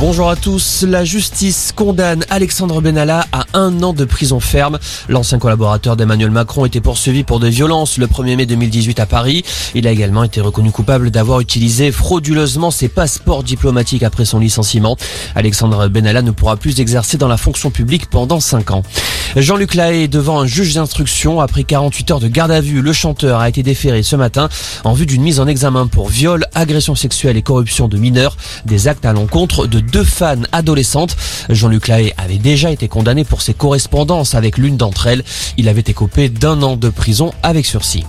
Bonjour à tous. La justice condamne Alexandre Benalla à un an de prison ferme. L'ancien collaborateur d'Emmanuel Macron était poursuivi pour des violences le 1er mai 2018 à Paris. Il a également été reconnu coupable d'avoir utilisé frauduleusement ses passeports diplomatiques après son licenciement. Alexandre Benalla ne pourra plus exercer dans la fonction publique pendant 5 ans. Jean-Luc Lahaye devant un juge d'instruction. Après 48 heures de garde à vue, le chanteur a été déféré ce matin en vue d'une mise en examen pour viol, agression sexuelle et corruption de mineurs. Des actes à l'encontre de deux fans adolescentes. Jean-Luc Lahaye avait déjà été condamné pour ses correspondances avec l'une d'entre elles. Il avait été d'un an de prison avec sursis.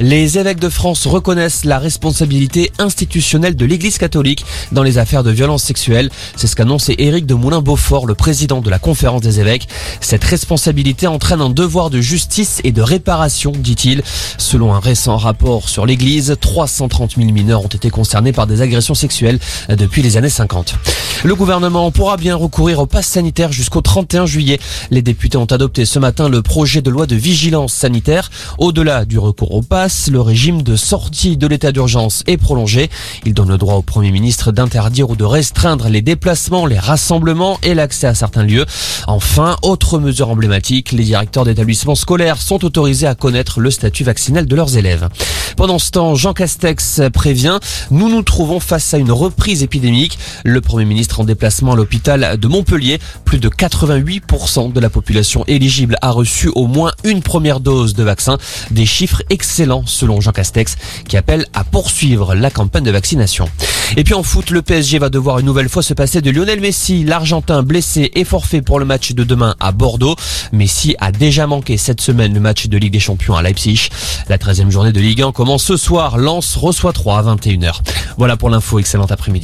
Les évêques de France reconnaissent la responsabilité institutionnelle de l'Église catholique dans les affaires de violences sexuelles. C'est ce qu'annonce Éric de Moulin-Beaufort, le président de la conférence des évêques. Cette responsabilité entraîne un devoir de justice et de réparation, dit-il. Selon un récent rapport sur l'Église, 330 000 mineurs ont été concernés par des agressions sexuelles depuis les années 50. Le gouvernement pourra bien recourir au pass sanitaire jusqu'au 31 juillet. Les députés ont adopté ce matin le projet de loi de vigilance sanitaire. Au-delà du recours au pass, le régime de sortie de l'état d'urgence est prolongé. Il donne le droit au Premier ministre d'interdire ou de restreindre les déplacements, les rassemblements et l'accès à certains lieux. Enfin, autre mesure emblématique, les directeurs d'établissements scolaires sont autorisés à connaître le statut vaccinal de leurs élèves. Pendant ce temps, Jean Castex prévient, nous nous trouvons face à une reprise épidémique. Le Premier ministre en déplacement à l'hôpital de Montpellier. Plus de 88% de la population éligible a reçu au moins une première dose de vaccin. Des chiffres excellents selon Jean Castex qui appelle à poursuivre la campagne de vaccination. Et puis en foot, le PSG va devoir une nouvelle fois se passer de Lionel Messi, l'Argentin blessé et forfait pour le match de demain à Bordeaux. Messi a déjà manqué cette semaine le match de Ligue des Champions à Leipzig. La 13e journée de Ligue 1 commence ce soir. Lens reçoit 3 à 21h. Voilà pour l'info. Excellent après-midi.